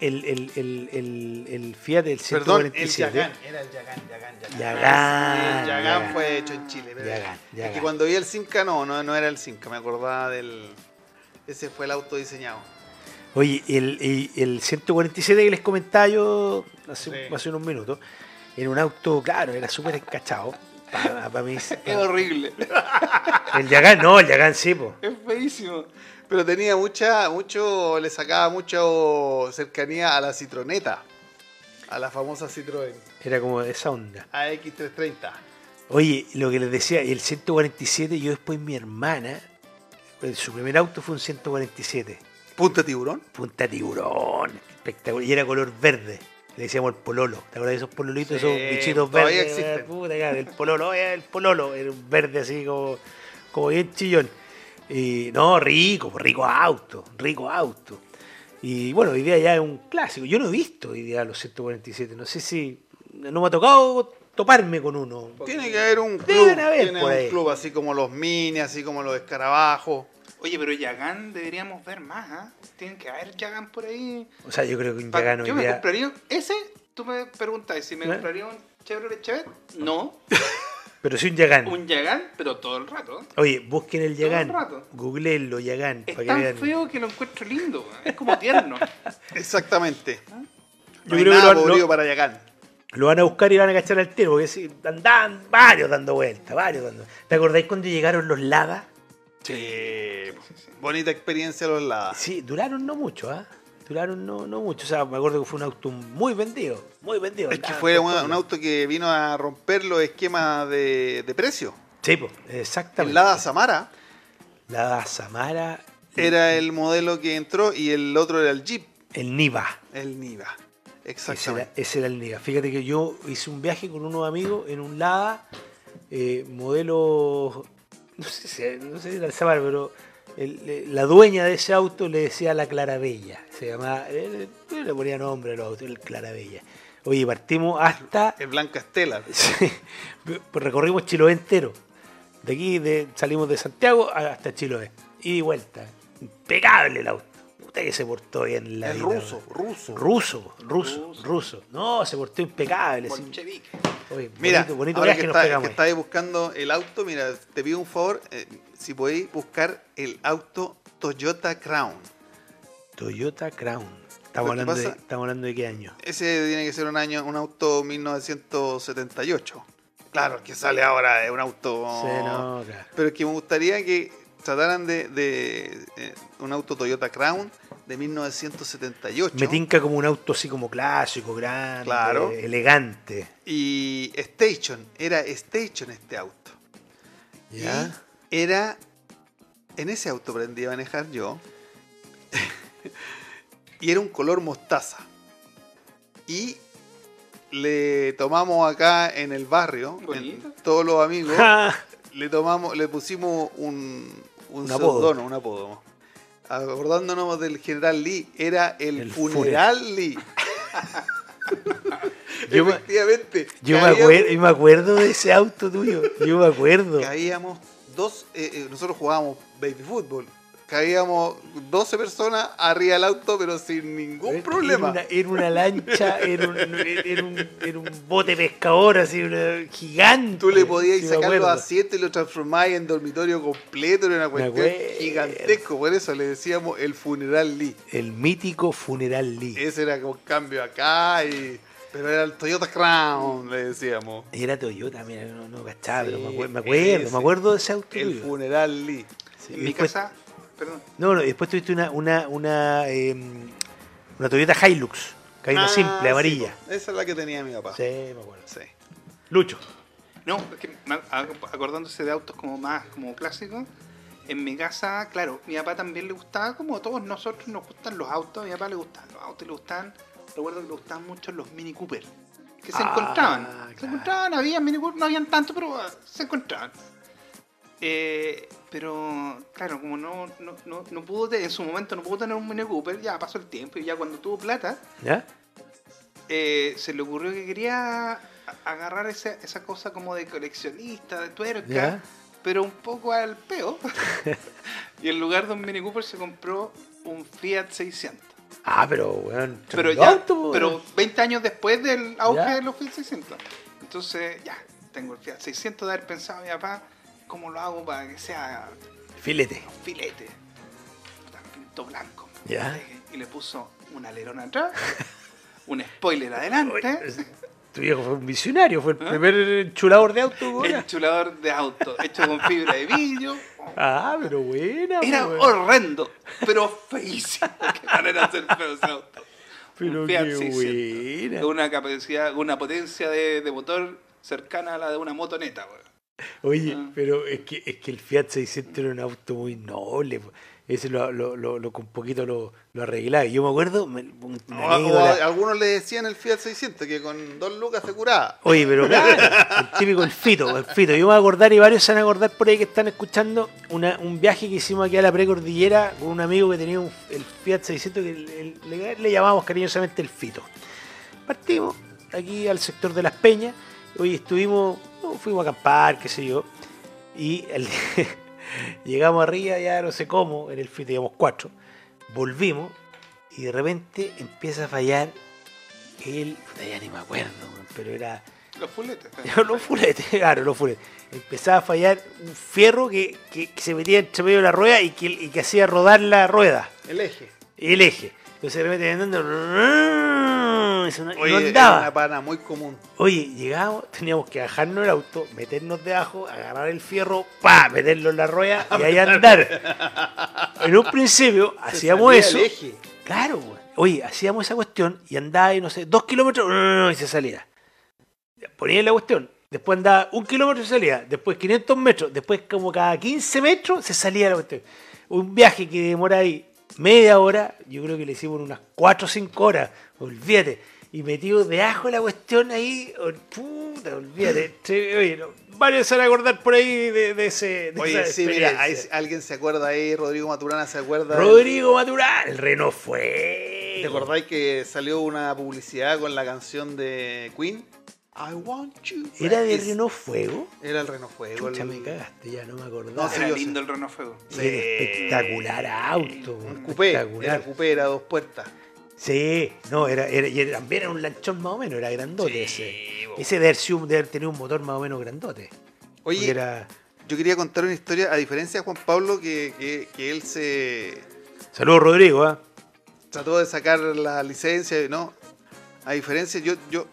Speaker 4: el, el, el, el, Fiat del
Speaker 2: Perdón, el
Speaker 4: 147,
Speaker 2: Yagán. Era el Yagán, Yagán, Yagán.
Speaker 4: Yagán,
Speaker 2: El Yagán fue hecho en Chile. pero
Speaker 4: Yagán,
Speaker 2: Es
Speaker 4: Yagán.
Speaker 2: que cuando vi el Simca, no, no, no era el Simca, me acordaba del. Ese fue el auto diseñado.
Speaker 4: Oye, el, el, el 147 que les comentaba yo hace,
Speaker 2: Sí.
Speaker 4: hace unos minutos, era un auto, claro, era súper encachado. Para mí,
Speaker 3: Es horrible.
Speaker 4: el Yagán, no, el Yagán sí, po.
Speaker 3: es feísimo.
Speaker 2: Pero tenía mucha, mucho, le sacaba mucho cercanía a la citroneta. A la famosa Citroën
Speaker 4: era como esa onda.
Speaker 2: AX330.
Speaker 4: Oye, lo que les decía, el 147, yo después mi hermana, su primer auto fue un 147,
Speaker 2: Punta tiburón.
Speaker 4: punta tiburón, espectacular, y era color verde. Le decíamos el pololo. ¿Te acuerdas de esos pololitos,
Speaker 2: Sí,
Speaker 4: esos bichitos verdes?
Speaker 2: existen.
Speaker 4: Puta, el pololo, eh, el pololo, era un verde así como, como bien chillón. Y no, rico, rico auto, rico auto. Y bueno, hoy día ya es un clásico. Yo no he visto hoy día los 147. No sé si. No me ha tocado toparme con uno.
Speaker 2: Tiene que haber un club.
Speaker 4: Deben haber
Speaker 2: tiene un club así como los mini, así como los escarabajos.
Speaker 3: Oye, pero Yagán deberíamos ver más, ¿ah? Tienen que haber Yagán por ahí.
Speaker 4: O sea, yo creo que un Yagán hoy
Speaker 3: yo me
Speaker 4: día.
Speaker 3: compraría ese. Tú me preguntas si me
Speaker 4: ¿Eh?
Speaker 3: compraría un Chevrolet Chevet. No,
Speaker 4: Pero sí un Yagán.
Speaker 3: un Yagán, pero todo el rato.
Speaker 4: Oye, busquen el
Speaker 3: Todo el
Speaker 4: Yagán.
Speaker 3: rato.
Speaker 4: Googleenlo, Yagán.
Speaker 3: Es
Speaker 4: para que
Speaker 3: tan
Speaker 4: vean.
Speaker 3: feo que lo encuentro lindo. Es como tierno.
Speaker 2: Exactamente.
Speaker 4: Yo
Speaker 2: No hay
Speaker 4: creo que
Speaker 2: nada
Speaker 4: lo-
Speaker 2: podrido
Speaker 4: lo-
Speaker 2: para Yagán.
Speaker 4: Lo van a buscar y van a cachar al tiro, porque sí, andaban varios dando vueltas, varios dando ¿Te acordáis cuando llegaron los Lada?
Speaker 2: Sí. Bonita experiencia los lados.
Speaker 4: Sí, duraron no mucho, ¿ah? Duraron no, no mucho. O sea, me acuerdo que fue un auto muy vendido, muy vendido.
Speaker 2: Es que
Speaker 4: Andaban
Speaker 2: fue un, auto que vino a romper los esquemas de, de precio.
Speaker 4: Sí, pues,
Speaker 2: El
Speaker 4: exactamente.
Speaker 2: Lada Samara
Speaker 4: Lada Samara,
Speaker 2: era el modelo que entró y el otro era el Jeep,
Speaker 4: el Niva.
Speaker 2: el Niva.
Speaker 4: Ese era,
Speaker 2: Exactamente.
Speaker 4: ese era el Niva. Fíjate que yo hice un viaje con unos amigos en un Lada, eh, modelo, no sé si, no sé si era el Samara, pero el- la dueña de ese auto le decía la Clarabella. Se llamaba, eh, le ponía nombre al auto, el Clarabella. Oye, partimos hasta.
Speaker 2: Es Blanca Estela.
Speaker 4: Sí, recorrimos Chiloé entero. De aquí de, salimos de Santiago hasta Chiloé. Y vuelta. Impecable el auto. Usted que se portó bien la vida,
Speaker 2: ruso, ruso.
Speaker 4: Ruso, ruso,
Speaker 3: Ruso.
Speaker 4: ruso. No, se portó impecable.
Speaker 3: Bolchevique.
Speaker 4: Oye,
Speaker 2: Mira,
Speaker 4: bonito, bonito
Speaker 2: ahora que,
Speaker 4: nos
Speaker 2: está- que estáis buscando el auto, mira, te pido un favor, eh, si podéis buscar el auto Toyota Crown.
Speaker 4: Toyota Crown. Estamos hablando, de, estamos hablando de qué año.
Speaker 2: Ese tiene que ser un año, un auto 1978. Claro, el que sale ahora es un auto.
Speaker 4: Sí.
Speaker 2: Pero es que me gustaría que trataran de, de, eh, un auto Toyota Crown de 1978.
Speaker 4: Me tinca como un auto así como clásico, grande,
Speaker 2: Claro.
Speaker 4: elegante.
Speaker 2: Y Station, era Station este auto.
Speaker 4: ¿Ya?
Speaker 2: Era. En ese auto aprendí a manejar yo. y era un color mostaza. Y le tomamos acá en el barrio, en todos los amigos, le tomamos, le pusimos un, un,
Speaker 4: Un apodo.
Speaker 2: seudónimo, un apodo. Acordándonos del general Lee, era el,
Speaker 4: El
Speaker 2: funeral Lee.
Speaker 4: Yo me-
Speaker 2: Efectivamente.
Speaker 4: Yo me, acuerdo, yo me acuerdo de ese auto tuyo. Yo me acuerdo.
Speaker 2: Caíamos dos, eh, eh, nosotros jugábamos baby fútbol. Caíamos 12 personas arriba del auto, pero sin ningún
Speaker 4: Era
Speaker 2: problema.
Speaker 4: una, era una lancha, era un, era, un, era un bote pescador así, una gigante.
Speaker 2: Tú le podías
Speaker 4: me
Speaker 2: sacarlo a 7 y lo transformáis en dormitorio completo, era una cuestión
Speaker 4: acuerdo.
Speaker 2: gigantesco. Por eso le decíamos el funeral Lee.
Speaker 4: El mítico funeral Lee.
Speaker 2: Ese era como cambio acá, y... pero era el Toyota Crown, le decíamos.
Speaker 4: Era Toyota, mira, no, no cachaba, pero me, acuer- me acuerdo,
Speaker 2: ese.
Speaker 4: me acuerdo de ese auto
Speaker 2: El
Speaker 4: tuyo.
Speaker 2: funeral Lee.
Speaker 4: Sí,
Speaker 3: mi casa, perdón,
Speaker 4: No, no, y después tuviste una, una, una, eh, una Toyota Hilux, que hay una
Speaker 2: Ah,
Speaker 4: simple, amarilla.
Speaker 2: esa es la que tenía mi papá.
Speaker 4: Sí, me acuerdo.
Speaker 2: Sí.
Speaker 4: Lucho.
Speaker 3: No, es que acordándose de autos como más como clásicos, en mi casa, claro, mi papá también le gustaba, como a todos nosotros nos gustan los autos, a mi papá le gustaban los autos, le gustaban, recuerdo que le gustaban mucho los Mini Cooper, que se
Speaker 4: Ah,
Speaker 3: encontraban,
Speaker 4: claro.
Speaker 3: se encontraban, había Mini Cooper, no habían tanto, pero ah, se encontraban. Eh, pero, claro, como no, no, no, no pudo, te- en su momento no pudo tener un Mini Cooper, ya pasó el tiempo y ya cuando tuvo plata,
Speaker 4: ¿Ya?
Speaker 3: eh, se le ocurrió que quería agarrar esa, esa cosa como de coleccionista, de tuerca,
Speaker 4: ¿Ya?
Speaker 3: pero un poco al peo. y en lugar de un Mini Cooper se compró un Fiat 600.
Speaker 4: Ah, pero, weón.
Speaker 3: Pero ya,
Speaker 4: auto,
Speaker 3: pero 20 años después del auge
Speaker 4: ¿Ya?
Speaker 3: de los Fiat 600. Entonces, ya, tengo el Fiat 600 de haber pensado a mi papá, ¿cómo lo hago para que sea
Speaker 4: Filete.
Speaker 3: un filete? Pinto blanco.
Speaker 4: ¿Ya?
Speaker 3: Y le puso un alerón atrás, un spoiler adelante.
Speaker 4: Tu viejo fue un visionario, fue el
Speaker 3: ¿Ah?
Speaker 4: primer chulador de auto, weón.
Speaker 3: enchulador de auto hecho con fibra de vidrio.
Speaker 4: Ah, pero buena,
Speaker 3: Era horrendo, pero feísimo. Qué manera de ser feo ese auto.
Speaker 4: Pero
Speaker 3: Un Fiat
Speaker 4: qué
Speaker 3: 600.
Speaker 4: buena.
Speaker 3: Con una capacidad, una potencia de, de motor cercana a la de una motoneta, weón.
Speaker 4: Oye,
Speaker 3: Ah.
Speaker 4: pero es que, es que el Fiat 600 era un auto muy noble. Ese lo, lo, lo, lo- con poquito lo, lo arreglaba. Y Yo me acuerdo, me- un-
Speaker 2: algunos le decían el Fiat 600 que con dos lucas se curaba.
Speaker 4: Oye, pero claro, el típico, el fito, el fito. Yo me voy a acordar y varios se van a acordar por ahí que están escuchando una- un viaje que hicimos aquí a la precordillera con un amigo que tenía un- el Fiat 600 que el- el- le, le llamamos cariñosamente el fito. Partimos aquí al sector de Las Peñas. Hoy estuvimos, no, fuimos a acampar, qué sé yo. Y el- llegamos arriba, ya no sé cómo, en el fito íbamos cuatro. Volvimos y de repente empieza a fallar el. Ya ni me acuerdo, pero era.
Speaker 3: Los fuletes.
Speaker 4: los fuletes, claro, los fuletes. Empezaba a fallar un fierro que, que- que se metía entre medio de la rueda y que, y que hacía rodar la rueda,
Speaker 2: El eje.
Speaker 4: el eje. Entonces de repente andando, no,
Speaker 2: Oye,
Speaker 4: no
Speaker 2: era
Speaker 4: andaba.
Speaker 2: una pana muy común.
Speaker 4: Oye, llegábamos, teníamos que bajarnos el auto, meternos debajo, agarrar el fierro, pa, meterlo en la rueda y ahí andar. En un principio
Speaker 2: Se
Speaker 4: hacíamos eso.
Speaker 2: el eje.
Speaker 4: Claro, güey. Oye, hacíamos esa cuestión y andaba, y no sé, dos kilómetros y se salía. Ponía la cuestión. Después andaba un kilómetro y se salía. Después 500 metros. Después, como cada 15 metros, se salía la cuestión. Un viaje que demora ahí media hora. Yo creo que le hicimos unas 4 o 5 horas. Olvídate. Y metido de la cuestión ahí. oh, Puta, olvídate. Oye, no, varios se van a acordar por ahí de, de ese. de
Speaker 2: Oye,
Speaker 4: esa
Speaker 2: sí, mira, alguien se acuerda ahí, Rodrigo Maturana se acuerda.
Speaker 4: Rodrigo Maturán, el Renault fue.
Speaker 2: ¿Te acordáis que salió una publicidad con la canción de Queen? I want you.
Speaker 4: ¿Era de
Speaker 2: Es-
Speaker 4: Renault Fuego?
Speaker 2: Era el Renault Fuego.
Speaker 4: Chucha,
Speaker 2: el-
Speaker 4: me cagaste, ya no me
Speaker 2: No,
Speaker 4: acordaba.
Speaker 2: sí,
Speaker 3: Era lindo el Renault Fuego.
Speaker 4: Sí, espectacular auto.
Speaker 2: Un coupé. Era
Speaker 4: espectacular.
Speaker 2: coupé, era dos puertas.
Speaker 4: Sí, no, era, era, y era- también era un lanchón más o menos, era grandote
Speaker 2: Sí,
Speaker 4: ese.
Speaker 2: bo.
Speaker 4: Ese de haber, tenido un motor más o menos grandote.
Speaker 2: Oye,
Speaker 4: era...
Speaker 2: yo quería contar una historia, a diferencia de Juan Pablo, que, que, que él se
Speaker 4: Saludos Rodrigo, ¿ah?
Speaker 2: trató de sacar la licencia, ¿no? A diferencia, yo, yo,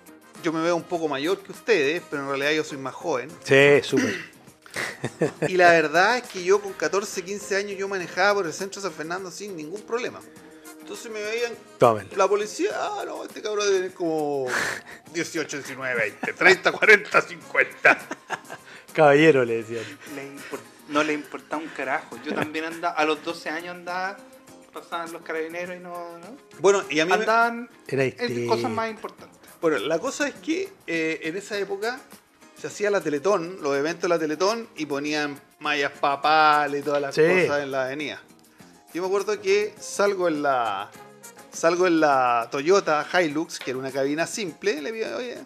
Speaker 2: yo me veo un poco mayor que ustedes, pero en realidad yo soy más joven.
Speaker 4: Sí, súper.
Speaker 2: Y la verdad es que yo con 14, 15 años yo manejaba por el centro de San Fernando sin ningún problema. Entonces me veían
Speaker 4: Tómenlo.
Speaker 2: la policía, ah, no, este cabrón debe tener como 18, 19, 20, 30, 40, 50.
Speaker 4: Caballero, le decían.
Speaker 3: Le no le importaba un carajo. Yo también andaba, a los 12 años andaba, pasaban los carabineros y no. ¿no?
Speaker 2: Bueno, y a mí me-
Speaker 3: Andaban en
Speaker 4: este...
Speaker 3: cosas más importantes.
Speaker 2: Bueno, la cosa es que eh, en esa época se hacía la Teletón, los eventos de la Teletón, y ponían mallas papales y todas las
Speaker 4: Sí.
Speaker 2: cosas en la avenida. Yo me acuerdo que salgo en la salgo en la Toyota Hilux, que era una cabina simple, le pido, oye,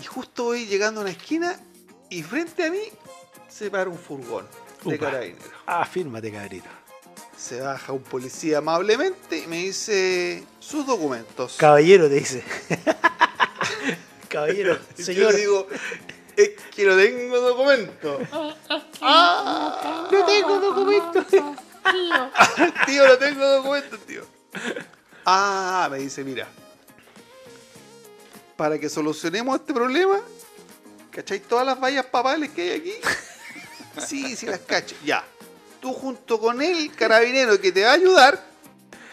Speaker 2: y justo voy llegando a una esquina y frente a mí se para un furgón de
Speaker 4: Upa.
Speaker 2: carabineros.
Speaker 4: Ah, fírmate, cabrito.
Speaker 2: Se baja un policía amablemente y me dice sus documentos.
Speaker 4: Caballero, te dice. Caballero, señor.
Speaker 2: Yo le digo, es que no tengo documento. ¡Ah!
Speaker 4: No tengo documento.
Speaker 2: Tío, no tengo documento, tío. Ah, me dice, mira. Para que solucionemos este problema, ¿cacháis todas las vallas papales que hay aquí? Sí, sí las cacho. Ya. Tú junto con el carabinero que te va a ayudar,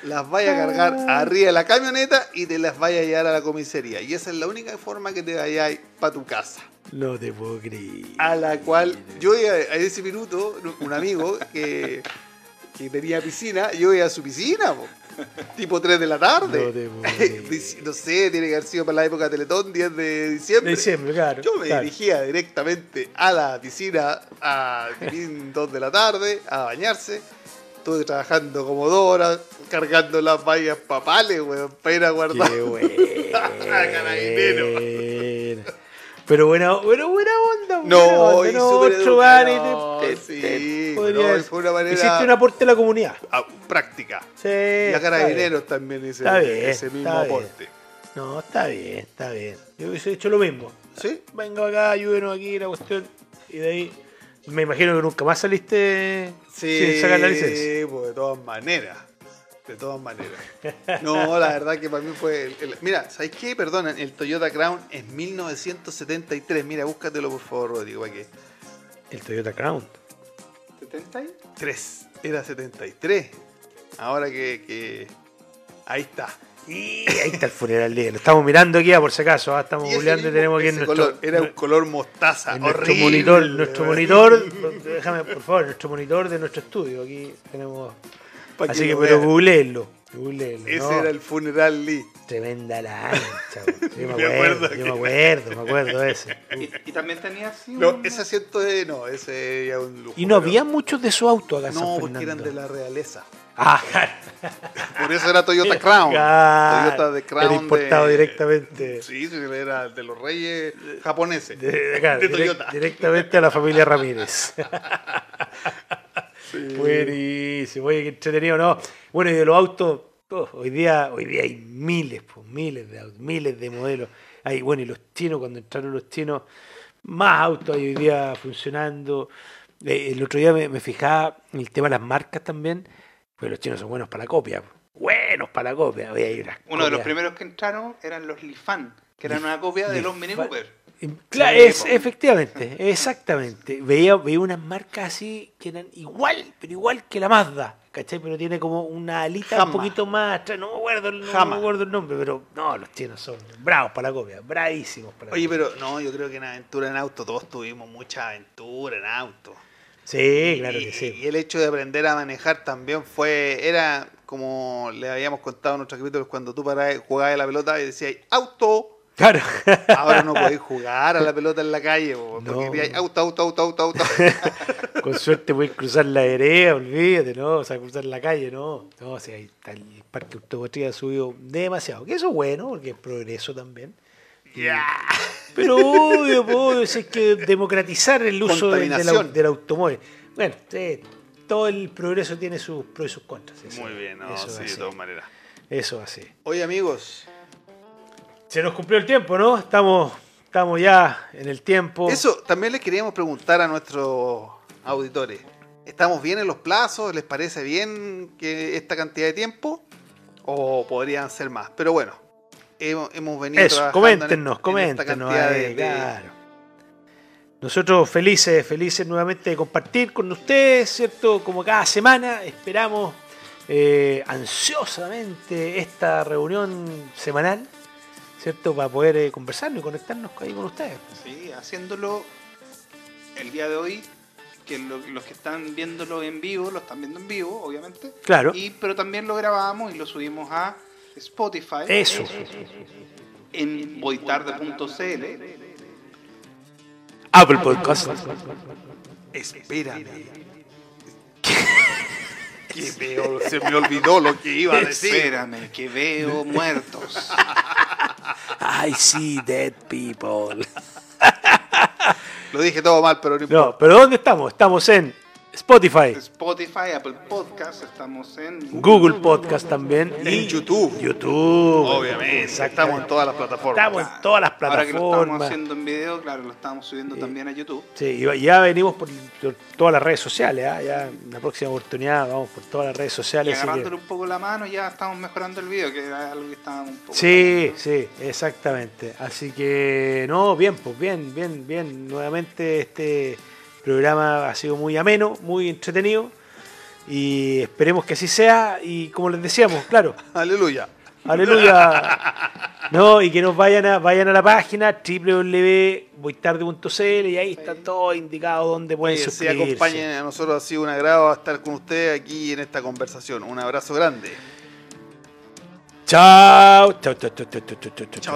Speaker 2: las vayas a cargar arriba de la camioneta y te las vayas a llevar a la comisaría. Y esa es la única forma que te vayáis para tu casa.
Speaker 4: No te puedo creer.
Speaker 2: A la cual yo iba a ese minuto, un amigo que, que tenía piscina, yo iba a su piscina, po, tipo 3 de la tarde.
Speaker 4: No te puedo
Speaker 2: no sé, tiene que haber sido para la época de Teletón, 10 de diciembre.
Speaker 4: De diciembre, claro.
Speaker 2: Yo me
Speaker 4: claro.
Speaker 2: dirigía directamente a la piscina a 2 de la tarde a bañarse. Estuve trabajando como dos horas, cargando las vallas papales, weón, para ir a guardar.
Speaker 4: Qué bueno.
Speaker 2: Carabinero.
Speaker 4: Pero buena, pero buena onda. buena
Speaker 2: No,
Speaker 4: onda,
Speaker 2: y
Speaker 4: no, otro bar y
Speaker 2: educado,
Speaker 4: te- te-
Speaker 2: sí, no, fue una manera-
Speaker 4: Hiciste un aporte a la comunidad.
Speaker 2: Ah, práctica.
Speaker 4: Sí.
Speaker 2: Y a Carabineros también ese,
Speaker 4: bien,
Speaker 2: ese mismo aporte.
Speaker 4: bien. No, está bien, está bien. Yo hubiese hecho lo mismo.
Speaker 2: ¿Sí?
Speaker 4: Venga acá, ayúdenos aquí la cuestión. Y de ahí, me imagino que nunca más saliste sin sacar la licencia.
Speaker 2: pues de todas maneras. De todas maneras. No, la verdad que para mí fue. el- el- mira, ¿sabes qué? Perdonen, el Toyota Crown es 1973. Mira, búscatelo por favor, Rodrigo, para que.
Speaker 4: El Toyota Crown.
Speaker 3: ¿70 ahí?
Speaker 2: 3. Era 73. Ahora que. que- Ahí está.
Speaker 4: Y ahí está el funeral de él. Lo estamos mirando aquí, ah, por si acaso. ah, Estamos
Speaker 2: Y
Speaker 4: googleando y tenemos aquí nuestro,
Speaker 2: color, era un color mostaza.
Speaker 4: en nuestro
Speaker 2: horrible,
Speaker 4: monitor. Nuestro monitor, déjame por favor, nuestro monitor de nuestro estudio. Aquí tenemos.
Speaker 2: Pa'
Speaker 4: Así que, pero googleenlo. googleenlo,
Speaker 2: Ese
Speaker 4: no.
Speaker 2: era el funeral Lee.
Speaker 4: Tremenda la ancha. Yo me
Speaker 2: Me
Speaker 4: acuerdo,
Speaker 2: acuerdo
Speaker 4: yo me acuerdo, me acuerdo de ese.
Speaker 3: Y, y también tenía así
Speaker 2: No,
Speaker 3: un-
Speaker 2: ese asiento de. No, ese ya un lujo.
Speaker 4: Y no
Speaker 2: pero-
Speaker 4: había muchos de su auto acá
Speaker 2: No,
Speaker 4: San
Speaker 2: porque eran de la realeza.
Speaker 4: Ah.
Speaker 2: Por eso era Toyota Crown. Toyota de Crown.
Speaker 4: Era importado
Speaker 2: de-
Speaker 4: directamente.
Speaker 2: Sí, era de los reyes japoneses.
Speaker 4: De, de acá,
Speaker 2: de
Speaker 4: direct-
Speaker 2: Toyota.
Speaker 4: directamente a la familia Ramírez. Buenísimo, oye, qué entretenido, ¿no? Bueno, y de los autos, oh, hoy día hoy día hay miles, pues, miles de autos, miles de modelos. Hay, bueno, y los chinos, cuando entraron los chinos, más autos hay hoy día funcionando. Eh, el otro día me, me fijaba en el tema de las marcas también, pues los chinos son buenos para la copia. Buenos para la copia. Hay unas
Speaker 3: Uno de los primeros que entraron eran los Lifan, que eran una copia de los Mini. Cooper.
Speaker 4: Claro, es, efectivamente, exactamente. Veía, veía unas marcas así que eran igual, pero igual que la Mazda, ¿cachai? Pero tiene como una alita
Speaker 2: Jama.
Speaker 4: un poquito más atrás, no me acuerdo, el- no me acuerdo el nombre, pero no, los chinos son bravos para la copia, bravísimos para la
Speaker 2: Oye, pero no, yo creo que en aventura en auto todos tuvimos mucha aventura en auto.
Speaker 4: Sí, claro
Speaker 2: y,
Speaker 4: que sí.
Speaker 2: y el hecho de aprender a manejar también fue, era como le habíamos contado en nuestros capítulos cuando tú parabas, jugabas la pelota y decías auto
Speaker 4: Claro.
Speaker 2: Ahora no podéis jugar a la pelota en la calle, po,
Speaker 4: No.
Speaker 2: porque hay auto, auto, auto, auto, auto.
Speaker 4: Con suerte puedes cruzar la vereda, olvídate, ¿no? O sea, cruzar la calle, ¿no? No, o sea, ahí está el parque automotriz ha subido demasiado. Que eso es bueno, porque es progreso también. Pero obvio, obvio, si es que democratizar el uso del, del, del automóvil. Bueno, sí, todo el progreso tiene sus pros y sus contras.
Speaker 2: Muy bien, no,
Speaker 4: eso
Speaker 2: sí, de todas maneras.
Speaker 4: Eso es así.
Speaker 2: Oye, amigos,
Speaker 4: Se nos cumplió el tiempo, ¿no? Estamos, estamos ya en el tiempo.
Speaker 2: eso también les queríamos preguntar a nuestros auditores. ¿Estamos bien en los plazos? ¿Les parece bien que esta cantidad de tiempo? ¿O podrían ser más? Pero bueno, hemos, hemos venido
Speaker 4: Eso,
Speaker 2: trabajando en-
Speaker 4: coméntenos,
Speaker 2: en esta
Speaker 4: coméntenos. ahí,
Speaker 2: de-
Speaker 4: claro. Nosotros felices, felices nuevamente de compartir con ustedes, ¿cierto? Como cada semana, esperamos eh, ansiosamente esta reunión semanal, ¿cierto? Para poder eh, conversar y conectarnos ahí con ustedes.
Speaker 3: Sí, haciéndolo el día de hoy, que lo- los que están viéndolo en vivo, lo están viendo en vivo, obviamente.
Speaker 4: Claro.
Speaker 3: Y, pero también lo grabamos y lo subimos a Spotify.
Speaker 4: Eso.
Speaker 3: En boitarde.cl.
Speaker 4: Apple Podcast.
Speaker 2: Espérame. que veo, se me olvidó lo que iba a decir.
Speaker 3: Espérame, que veo muertos.
Speaker 4: I see dead people.
Speaker 2: Lo dije todo mal, pero no importa.
Speaker 4: No, pero ¿dónde estamos? Estamos en Spotify,
Speaker 3: Spotify, Apple Podcast, estamos en
Speaker 4: Google Podcast también
Speaker 2: En YouTube.
Speaker 4: YouTube.
Speaker 2: Obviamente, estamos en todas las plataformas.
Speaker 4: Estamos en todas las
Speaker 3: Ahora que lo estamos
Speaker 4: plataformas.
Speaker 3: haciendo en video, claro, lo estamos subiendo también a YouTube.
Speaker 4: Sí, y ya venimos por, por todas las redes sociales. ¿ah? Ya en la próxima oportunidad vamos por todas las redes
Speaker 3: Y
Speaker 4: sociales. que-
Speaker 3: agarrándole un poco la mano, ya estamos mejorando el video, que era algo que estábamos un poco.
Speaker 4: Sí, sí, exactamente. Así que, no, bien, pues bien, bien, bien. Nuevamente este programa ha sido muy ameno, muy entretenido. Y esperemos que así sea. Y como les decíamos, claro,
Speaker 2: Aleluya.
Speaker 4: aleluya. No, y que nos vayan a, vayan a la página www.boitarde.cl y ahí está todo indicado donde pueden
Speaker 2: Oye,
Speaker 4: suscribirse.
Speaker 2: acompañen a nosotros, ha sido un agrado estar con ustedes aquí en esta conversación. Un abrazo grande.
Speaker 4: Chao. Chao, chao, chao, chao, chao, chao, chao, chao, chao,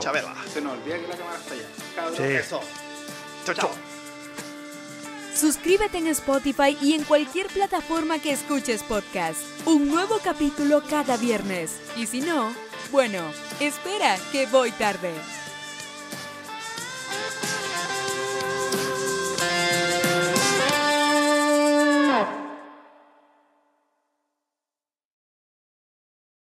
Speaker 4: chao.
Speaker 3: Se nos olvida que la cámara está allá. Cabros,
Speaker 4: Sí.
Speaker 2: Eso. Chao, chao.
Speaker 1: Suscríbete en Spotify y en cualquier plataforma que escuches podcast. Un nuevo capítulo cada viernes. Y si no, bueno, espera que voy tarde.